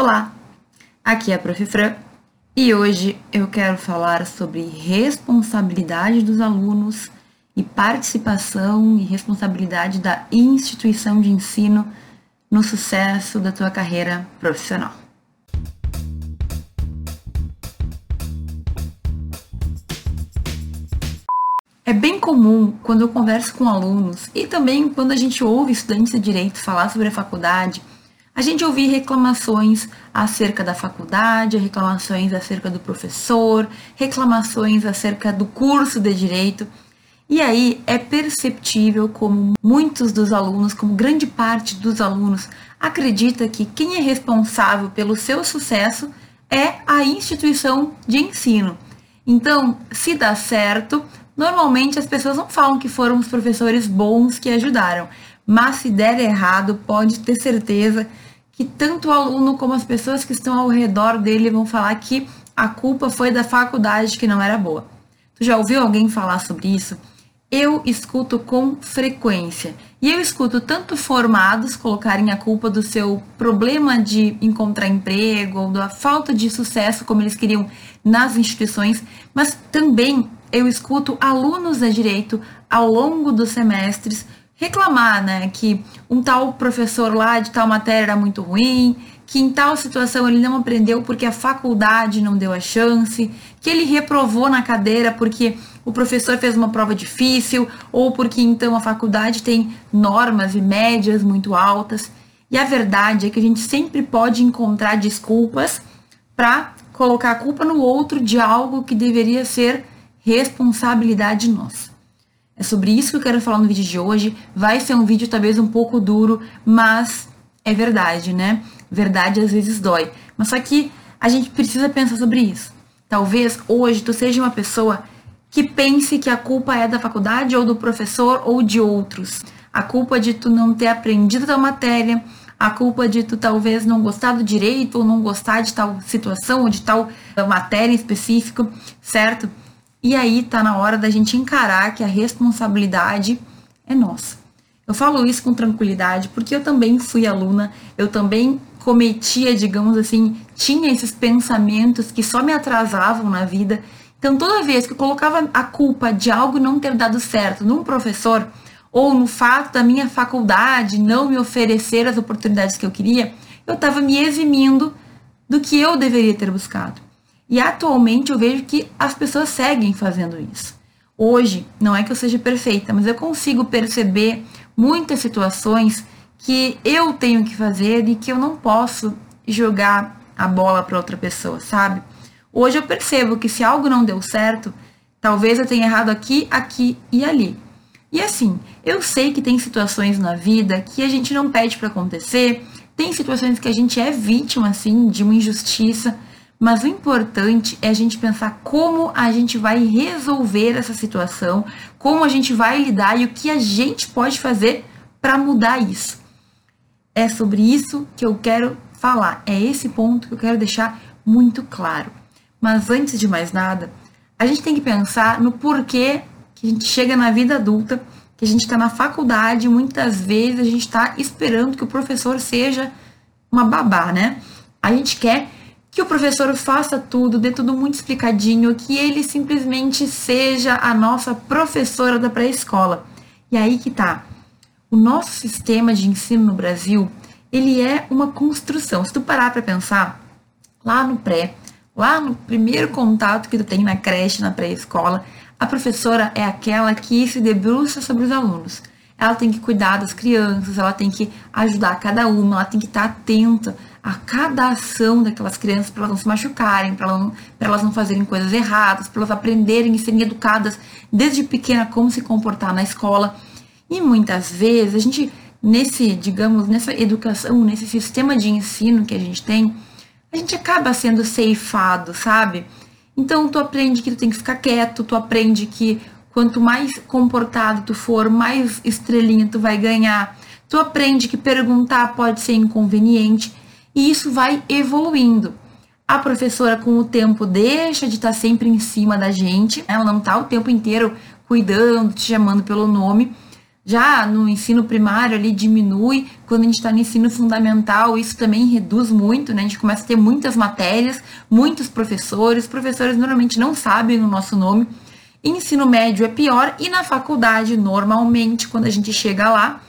Olá, aqui é a Prof. Fran e hoje eu quero falar sobre responsabilidade dos alunos e participação e responsabilidade da instituição de ensino no sucesso da tua carreira profissional. É bem comum quando eu converso com alunos e também quando a gente ouve estudantes de direito falar sobre a faculdade a gente ouvir reclamações acerca da faculdade, reclamações acerca do professor, reclamações acerca do curso de direito. E aí é perceptível como muitos dos alunos, como grande parte dos alunos, acredita que quem é responsável pelo seu sucesso é a instituição de ensino. Então, se dá certo, normalmente as pessoas não falam que foram os professores bons que ajudaram, mas se der errado, pode ter certeza que tanto o aluno como as pessoas que estão ao redor dele vão falar que a culpa foi da faculdade que não era boa. Tu já ouviu alguém falar sobre isso? Eu escuto com frequência. E eu escuto tanto formados colocarem a culpa do seu problema de encontrar emprego ou da falta de sucesso como eles queriam nas instituições, mas também eu escuto alunos de direito ao longo dos semestres reclamar, né, que um tal professor lá de tal matéria era muito ruim, que em tal situação ele não aprendeu porque a faculdade não deu a chance, que ele reprovou na cadeira porque o professor fez uma prova difícil ou porque então a faculdade tem normas e médias muito altas. E a verdade é que a gente sempre pode encontrar desculpas para colocar a culpa no outro de algo que deveria ser responsabilidade nossa. É sobre isso que eu quero falar no vídeo de hoje. Vai ser um vídeo talvez um pouco duro, mas é verdade, né? Verdade às vezes dói. Mas só que a gente precisa pensar sobre isso. Talvez hoje tu seja uma pessoa que pense que a culpa é da faculdade ou do professor ou de outros. A culpa de tu não ter aprendido tal matéria, a culpa de tu talvez não gostar do direito ou não gostar de tal situação ou de tal matéria em específico, certo? E aí tá na hora da gente encarar que a responsabilidade é nossa. Eu falo isso com tranquilidade porque eu também fui aluna, eu também cometia, digamos assim, tinha esses pensamentos que só me atrasavam na vida. Então, toda vez que eu colocava a culpa de algo não ter dado certo num professor, ou no fato da minha faculdade não me oferecer as oportunidades que eu queria, eu estava me eximindo do que eu deveria ter buscado. E atualmente eu vejo que as pessoas seguem fazendo isso. Hoje, não é que eu seja perfeita, mas eu consigo perceber muitas situações que eu tenho que fazer e que eu não posso jogar a bola para outra pessoa, sabe? Hoje eu percebo que se algo não deu certo, talvez eu tenha errado aqui, aqui e ali. E assim, eu sei que tem situações na vida que a gente não pede para acontecer, tem situações que a gente é vítima assim de uma injustiça, mas o importante é a gente pensar como a gente vai resolver essa situação, como a gente vai lidar e o que a gente pode fazer para mudar isso. É sobre isso que eu quero falar. É esse ponto que eu quero deixar muito claro. Mas antes de mais nada, a gente tem que pensar no porquê que a gente chega na vida adulta, que a gente está na faculdade, muitas vezes a gente está esperando que o professor seja uma babá, né? A gente quer que o professor faça tudo, dê tudo muito explicadinho, que ele simplesmente seja a nossa professora da pré-escola. E aí que tá. O nosso sistema de ensino no Brasil, ele é uma construção. Se tu parar para pensar, lá no pré, lá no primeiro contato que tu tem na creche, na pré-escola, a professora é aquela que se debruça sobre os alunos. Ela tem que cuidar das crianças, ela tem que ajudar cada uma, ela tem que estar atenta a cada ação daquelas crianças para elas não se machucarem, para elas, elas não fazerem coisas erradas, para elas aprenderem e serem educadas desde pequena como se comportar na escola. E muitas vezes a gente, nesse, digamos, nessa educação, nesse sistema de ensino que a gente tem, a gente acaba sendo ceifado, sabe? Então tu aprende que tu tem que ficar quieto, tu aprende que quanto mais comportado tu for, mais estrelinha tu vai ganhar. Tu aprende que perguntar pode ser inconveniente e isso vai evoluindo. A professora, com o tempo, deixa de estar sempre em cima da gente, ela não está o tempo inteiro cuidando, te chamando pelo nome. Já no ensino primário ali diminui, quando a gente está no ensino fundamental, isso também reduz muito, né? A gente começa a ter muitas matérias, muitos professores, os professores normalmente não sabem o nosso nome. Ensino médio é pior e na faculdade, normalmente, quando a gente chega lá,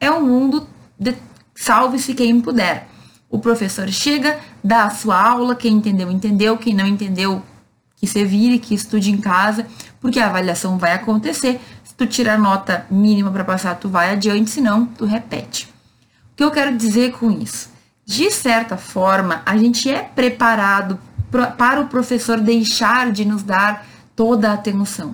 é um mundo de salve-se quem puder. O professor chega, dá a sua aula, quem entendeu, entendeu, quem não entendeu, que você vire, que estude em casa, porque a avaliação vai acontecer tu tira a nota mínima para passar, tu vai adiante, senão tu repete. O que eu quero dizer com isso? De certa forma, a gente é preparado para o professor deixar de nos dar toda a atenção.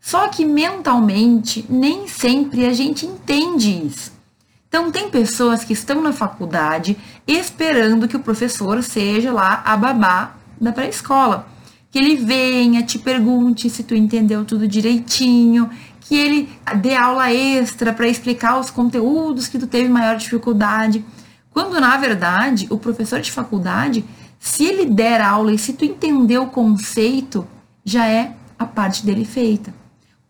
Só que mentalmente, nem sempre a gente entende isso. Então, tem pessoas que estão na faculdade esperando que o professor seja lá a babá da pré-escola. Que ele venha, te pergunte se tu entendeu tudo direitinho, que ele dê aula extra para explicar os conteúdos que tu teve maior dificuldade. Quando na verdade, o professor de faculdade, se ele der aula e se tu entender o conceito, já é a parte dele feita.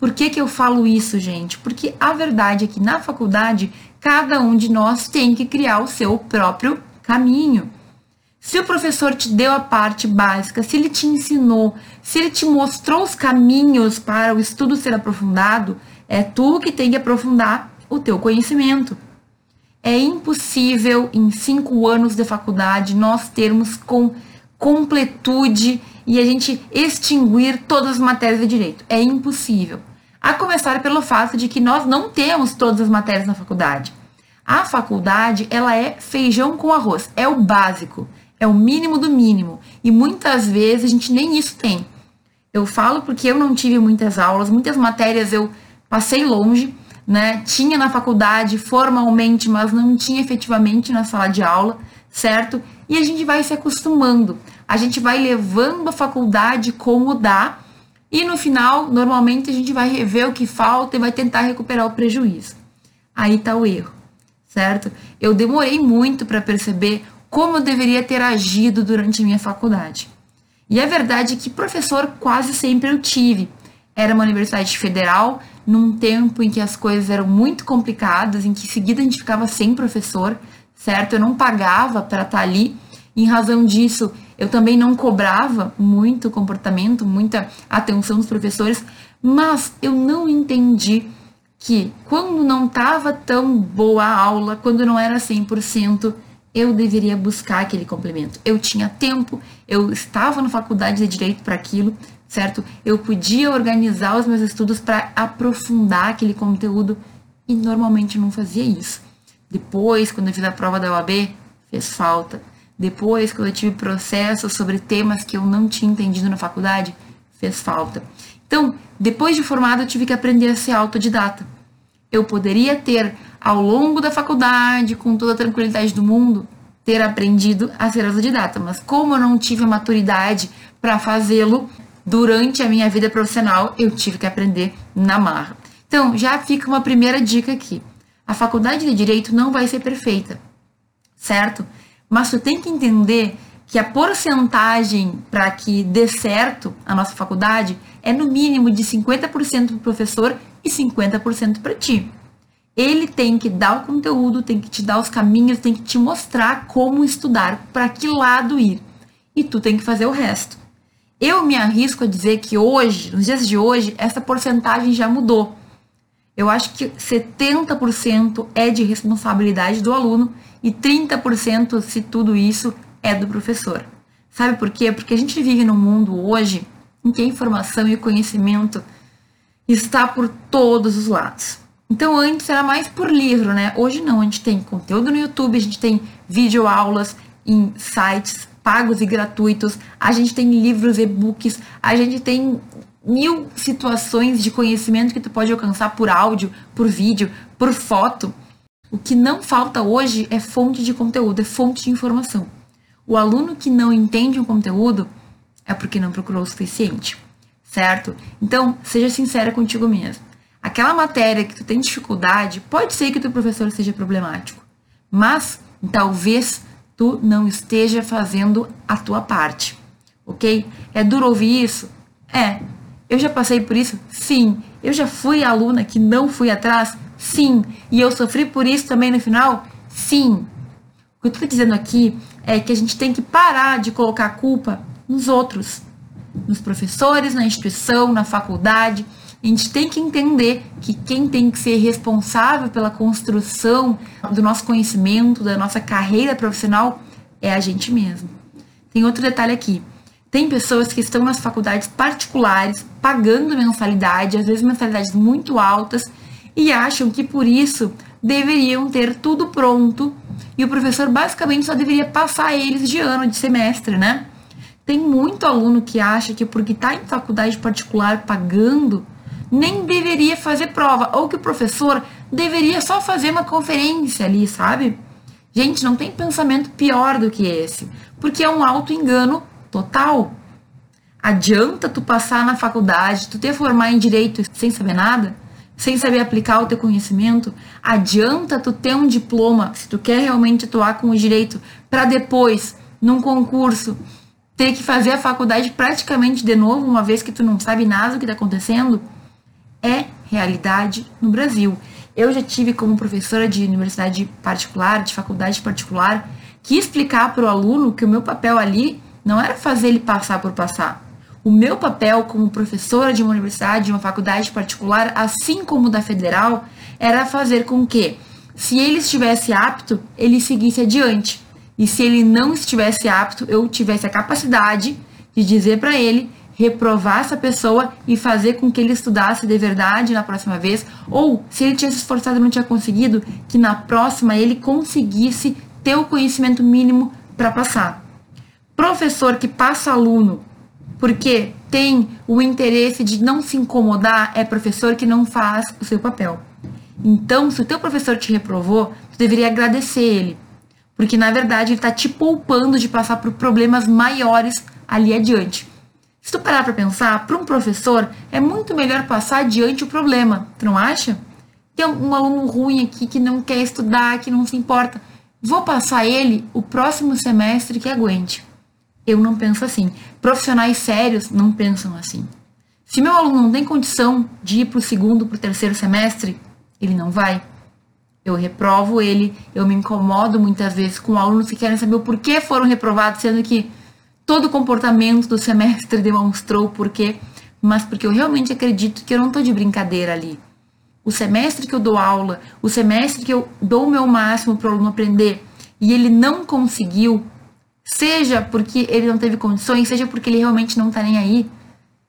Por que, que eu falo isso, gente? Porque a verdade é que na faculdade, cada um de nós tem que criar o seu próprio caminho. Se o professor te deu a parte básica, se ele te ensinou, se ele te mostrou os caminhos para o estudo ser aprofundado, é tu que tem que aprofundar o teu conhecimento. É impossível em cinco anos de faculdade nós termos com completude e a gente extinguir todas as matérias de direito. É impossível. A começar pelo fato de que nós não temos todas as matérias na faculdade. A faculdade, ela é feijão com arroz, é o básico. É o mínimo do mínimo. E muitas vezes a gente nem isso tem. Eu falo porque eu não tive muitas aulas, muitas matérias eu passei longe, né? Tinha na faculdade formalmente, mas não tinha efetivamente na sala de aula, certo? E a gente vai se acostumando. A gente vai levando a faculdade como dá. E no final, normalmente a gente vai rever o que falta e vai tentar recuperar o prejuízo. Aí tá o erro, certo? Eu demorei muito para perceber como eu deveria ter agido durante a minha faculdade. E a verdade é que professor quase sempre eu tive. Era uma universidade federal, num tempo em que as coisas eram muito complicadas, em que em seguida a gente ficava sem professor, certo? Eu não pagava para estar tá ali. Em razão disso, eu também não cobrava muito comportamento, muita atenção dos professores, mas eu não entendi que quando não estava tão boa a aula, quando não era 100%, eu deveria buscar aquele complemento. Eu tinha tempo, eu estava na faculdade de direito para aquilo, certo? Eu podia organizar os meus estudos para aprofundar aquele conteúdo e normalmente não fazia isso. Depois, quando eu fiz a prova da OAB, fez falta. Depois, quando eu tive processo sobre temas que eu não tinha entendido na faculdade, fez falta. Então, depois de formado, eu tive que aprender a ser autodidata. Eu poderia ter ao longo da faculdade, com toda a tranquilidade do mundo, ter aprendido a ser autodidata. Mas como eu não tive a maturidade para fazê-lo durante a minha vida profissional, eu tive que aprender na marra. Então, já fica uma primeira dica aqui. A faculdade de direito não vai ser perfeita, certo? Mas tu tem que entender que a porcentagem para que dê certo a nossa faculdade é no mínimo de 50% para o professor e 50% para ti. Ele tem que dar o conteúdo, tem que te dar os caminhos, tem que te mostrar como estudar, para que lado ir. E tu tem que fazer o resto. Eu me arrisco a dizer que hoje, nos dias de hoje, essa porcentagem já mudou. Eu acho que 70% é de responsabilidade do aluno e 30%, se tudo isso, é do professor. Sabe por quê? Porque a gente vive num mundo hoje em que a informação e o conhecimento está por todos os lados. Então antes era mais por livro, né? Hoje não, a gente tem conteúdo no YouTube, a gente tem videoaulas em sites pagos e gratuitos, a gente tem livros, e-books, a gente tem mil situações de conhecimento que tu pode alcançar por áudio, por vídeo, por foto. O que não falta hoje é fonte de conteúdo, é fonte de informação. O aluno que não entende um conteúdo é porque não procurou o suficiente, certo? Então, seja sincera contigo mesmo. Aquela matéria que tu tem dificuldade, pode ser que o teu professor seja problemático, mas talvez tu não esteja fazendo a tua parte, ok? É duro ouvir isso? É. Eu já passei por isso? Sim. Eu já fui aluna que não fui atrás? Sim. E eu sofri por isso também no final? Sim. O que eu estou dizendo aqui é que a gente tem que parar de colocar a culpa nos outros, nos professores, na instituição, na faculdade. A gente tem que entender que quem tem que ser responsável pela construção do nosso conhecimento, da nossa carreira profissional, é a gente mesmo. Tem outro detalhe aqui. Tem pessoas que estão nas faculdades particulares, pagando mensalidade, às vezes mensalidades muito altas, e acham que por isso deveriam ter tudo pronto e o professor basicamente só deveria passar eles de ano, de semestre, né? Tem muito aluno que acha que porque está em faculdade particular pagando, nem deveria fazer prova, ou que o professor deveria só fazer uma conferência ali, sabe? Gente, não tem pensamento pior do que esse, porque é um auto-engano total. Adianta tu passar na faculdade, tu ter formar em direito sem saber nada? Sem saber aplicar o teu conhecimento, adianta tu ter um diploma, se tu quer realmente atuar com o direito, para depois, num concurso, ter que fazer a faculdade praticamente de novo, uma vez que tu não sabe nada do que está acontecendo, é realidade no Brasil. Eu já tive como professora de universidade particular, de faculdade particular, que explicar para o aluno que o meu papel ali não era fazer ele passar por passar o meu papel como professora de uma universidade, de uma faculdade particular, assim como da federal, era fazer com que, se ele estivesse apto, ele seguisse adiante. E se ele não estivesse apto, eu tivesse a capacidade de dizer para ele reprovar essa pessoa e fazer com que ele estudasse de verdade na próxima vez, ou se ele tinha se esforçado e não tinha conseguido, que na próxima ele conseguisse ter o conhecimento mínimo para passar. Professor que passa aluno porque tem o interesse de não se incomodar, é professor que não faz o seu papel. Então, se o teu professor te reprovou, tu deveria agradecer ele, porque na verdade ele está te poupando de passar por problemas maiores ali adiante. Se tu parar para pensar, para um professor é muito melhor passar adiante o problema, tu não acha? Tem um aluno ruim aqui que não quer estudar, que não se importa. Vou passar ele o próximo semestre que aguente. Eu não penso assim. Profissionais sérios não pensam assim. Se meu aluno não tem condição de ir para o segundo, para o terceiro semestre, ele não vai. Eu reprovo ele, eu me incomodo muitas vezes com alunos que querem saber o porquê foram reprovados, sendo que todo o comportamento do semestre demonstrou o porquê, mas porque eu realmente acredito que eu não estou de brincadeira ali. O semestre que eu dou aula, o semestre que eu dou o meu máximo para o aluno aprender e ele não conseguiu, seja porque ele não teve condições, seja porque ele realmente não tá nem aí,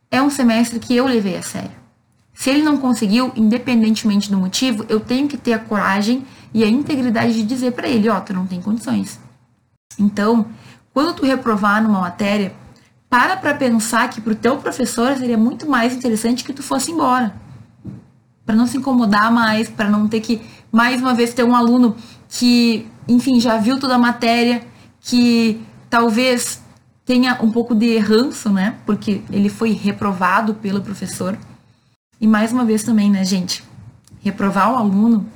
é um semestre que eu levei a sério. Se ele não conseguiu, independentemente do motivo, eu tenho que ter a coragem e a integridade de dizer para ele, ó, oh, tu não tem condições. Então, quando tu reprovar numa matéria, para para pensar que pro teu professor seria muito mais interessante que tu fosse embora. Para não se incomodar mais, para não ter que mais uma vez ter um aluno que, enfim, já viu toda a matéria, que talvez tenha um pouco de ranço, né? Porque ele foi reprovado pelo professor. E mais uma vez também, né, gente? Reprovar o aluno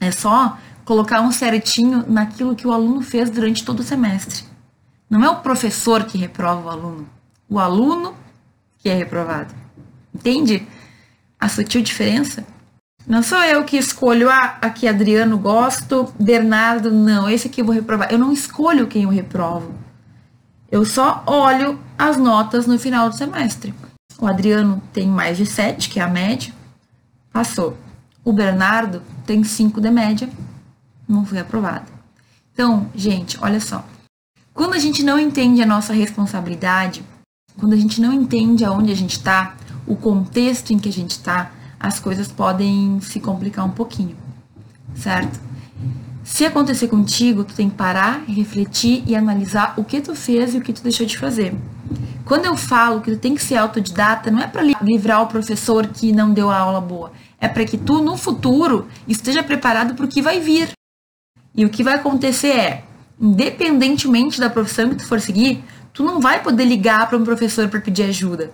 é só colocar um certinho naquilo que o aluno fez durante todo o semestre. Não é o professor que reprova o aluno, o aluno que é reprovado. Entende a sutil diferença? Não sou eu que escolho, ah, aqui Adriano gosto, Bernardo não, esse aqui eu vou reprovar. Eu não escolho quem eu reprovo. Eu só olho as notas no final do semestre. O Adriano tem mais de 7, que é a média, passou. O Bernardo tem 5 de média, não foi aprovado. Então, gente, olha só. Quando a gente não entende a nossa responsabilidade, quando a gente não entende aonde a gente está, o contexto em que a gente está, as coisas podem se complicar um pouquinho, certo? Se acontecer contigo, tu tem que parar, refletir e analisar o que tu fez e o que tu deixou de fazer. Quando eu falo que tu tem que ser autodidata, não é para livrar o professor que não deu a aula boa, é para que tu no futuro esteja preparado para o que vai vir. E o que vai acontecer é, independentemente da profissão que tu for seguir, tu não vai poder ligar para um professor para pedir ajuda.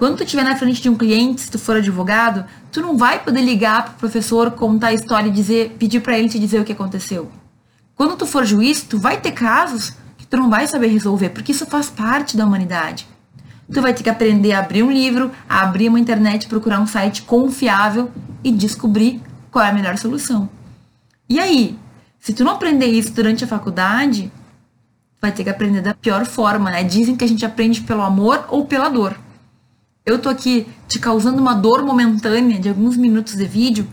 Quando tu estiver na frente de um cliente, se tu for advogado, tu não vai poder ligar pro professor, contar a história e dizer, pedir para ele te dizer o que aconteceu. Quando tu for juiz, tu vai ter casos que tu não vai saber resolver, porque isso faz parte da humanidade. Tu vai ter que aprender a abrir um livro, a abrir uma internet, procurar um site confiável e descobrir qual é a melhor solução. E aí, se tu não aprender isso durante a faculdade, vai ter que aprender da pior forma, né? Dizem que a gente aprende pelo amor ou pela dor. Eu tô aqui te causando uma dor momentânea de alguns minutos de vídeo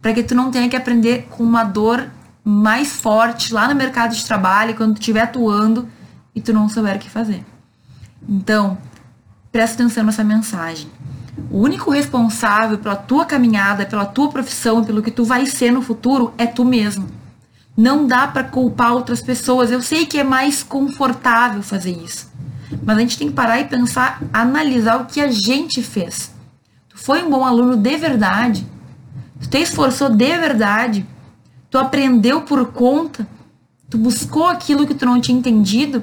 para que tu não tenha que aprender com uma dor mais forte lá no mercado de trabalho, quando tu estiver atuando e tu não souber o que fazer. Então, presta atenção nessa mensagem. O único responsável pela tua caminhada, pela tua profissão, pelo que tu vai ser no futuro é tu mesmo. Não dá para culpar outras pessoas. Eu sei que é mais confortável fazer isso. Mas a gente tem que parar e pensar, analisar o que a gente fez. Tu foi um bom aluno de verdade. Tu te esforçou de verdade. Tu aprendeu por conta. Tu buscou aquilo que tu não tinha entendido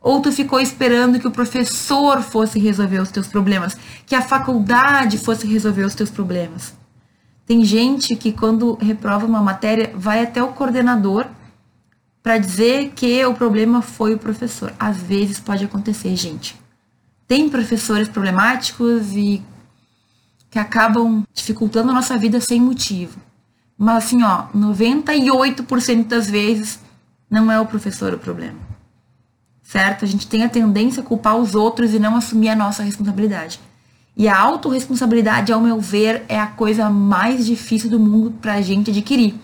ou tu ficou esperando que o professor fosse resolver os teus problemas, que a faculdade fosse resolver os teus problemas? Tem gente que quando reprova uma matéria vai até o coordenador para dizer que o problema foi o professor. Às vezes pode acontecer, gente. Tem professores problemáticos e que acabam dificultando a nossa vida sem motivo. Mas assim, ó, 98% das vezes não é o professor o problema certo? A gente tem a tendência a culpar os outros e não assumir a nossa responsabilidade. E a autorresponsabilidade, ao meu ver, é a coisa mais difícil do mundo para a gente adquirir.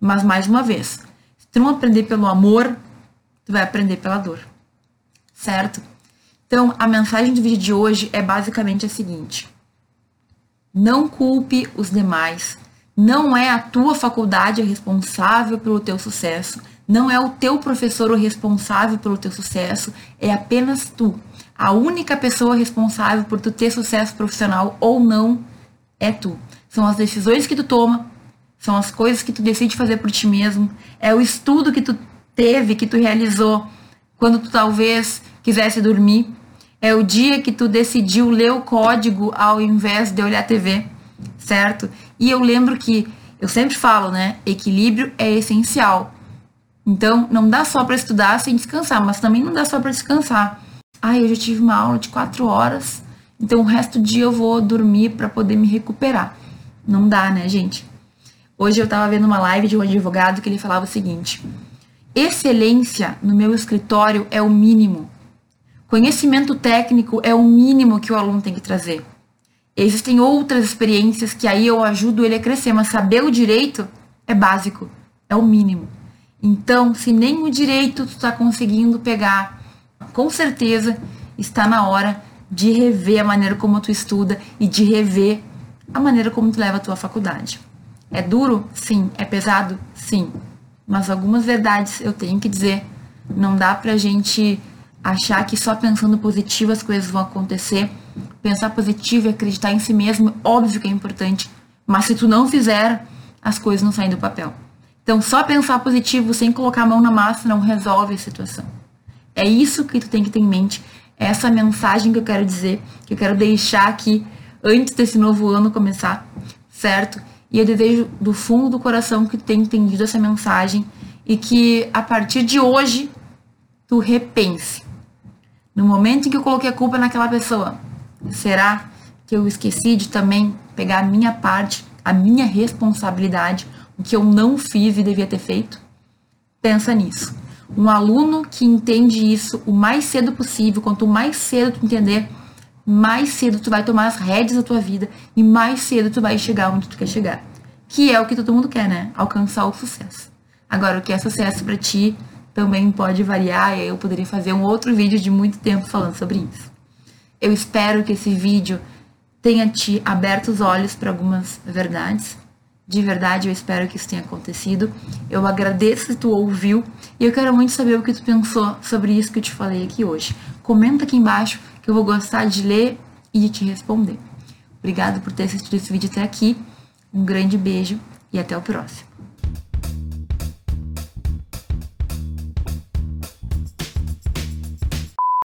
Mas, mais uma vez, tu não aprender pelo amor, tu vai aprender pela dor. Certo? Então, a mensagem do vídeo de hoje é basicamente a seguinte: não culpe os demais. Não é a tua faculdade responsável pelo teu sucesso. Não é o teu professor o responsável pelo teu sucesso, é apenas tu. A única pessoa responsável por tu ter sucesso profissional ou não é tu. São as decisões que tu toma, são as coisas que tu decide fazer por ti mesmo, é o estudo que tu teve, que tu realizou quando tu talvez quisesse dormir, é o dia que tu decidiu ler o código ao invés de olhar a TV, certo? E eu lembro que eu sempre falo, né? Equilíbrio é essencial. Então, não dá só para estudar sem descansar, mas também não dá só para descansar. Ah, eu já tive uma aula de quatro horas, então o resto do dia eu vou dormir para poder me recuperar. Não dá, né, gente? Hoje eu estava vendo uma live de um advogado que ele falava o seguinte: excelência no meu escritório é o mínimo. Conhecimento técnico é o mínimo que o aluno tem que trazer. Existem outras experiências que aí eu ajudo ele a crescer, mas saber o direito é básico, é o mínimo. Então, se nem o direito tu está conseguindo pegar, com certeza está na hora de rever a maneira como tu estuda e de rever a maneira como tu leva a tua faculdade. É duro? Sim. É pesado? Sim. Mas algumas verdades eu tenho que dizer. Não dá pra gente achar que só pensando positivo as coisas vão acontecer. Pensar positivo e acreditar em si mesmo, óbvio que é importante. Mas se tu não fizer, as coisas não saem do papel. Então, só pensar positivo sem colocar a mão na massa não resolve a situação. É isso que tu tem que ter em mente. É essa mensagem que eu quero dizer, que eu quero deixar aqui antes desse novo ano começar, certo? E eu desejo do fundo do coração que tu tenha entendido essa mensagem e que a partir de hoje tu repense. No momento em que eu coloquei a culpa naquela pessoa, será que eu esqueci de também pegar a minha parte, a minha responsabilidade o que eu não fiz e devia ter feito? Pensa nisso. Um aluno que entende isso o mais cedo possível, quanto mais cedo tu entender, mais cedo tu vai tomar as rédeas da tua vida e mais cedo tu vai chegar onde tu quer chegar. Que é o que todo mundo quer, né? Alcançar o sucesso. Agora, o que é sucesso para ti também pode variar e eu poderia fazer um outro vídeo de muito tempo falando sobre isso. Eu espero que esse vídeo tenha te aberto os olhos para algumas verdades de verdade, eu espero que isso tenha acontecido. Eu agradeço se tu ouviu e eu quero muito saber o que tu pensou sobre isso que eu te falei aqui hoje. Comenta aqui embaixo que eu vou gostar de ler e de te responder. Obrigado por ter assistido esse vídeo até aqui. Um grande beijo e até o próximo.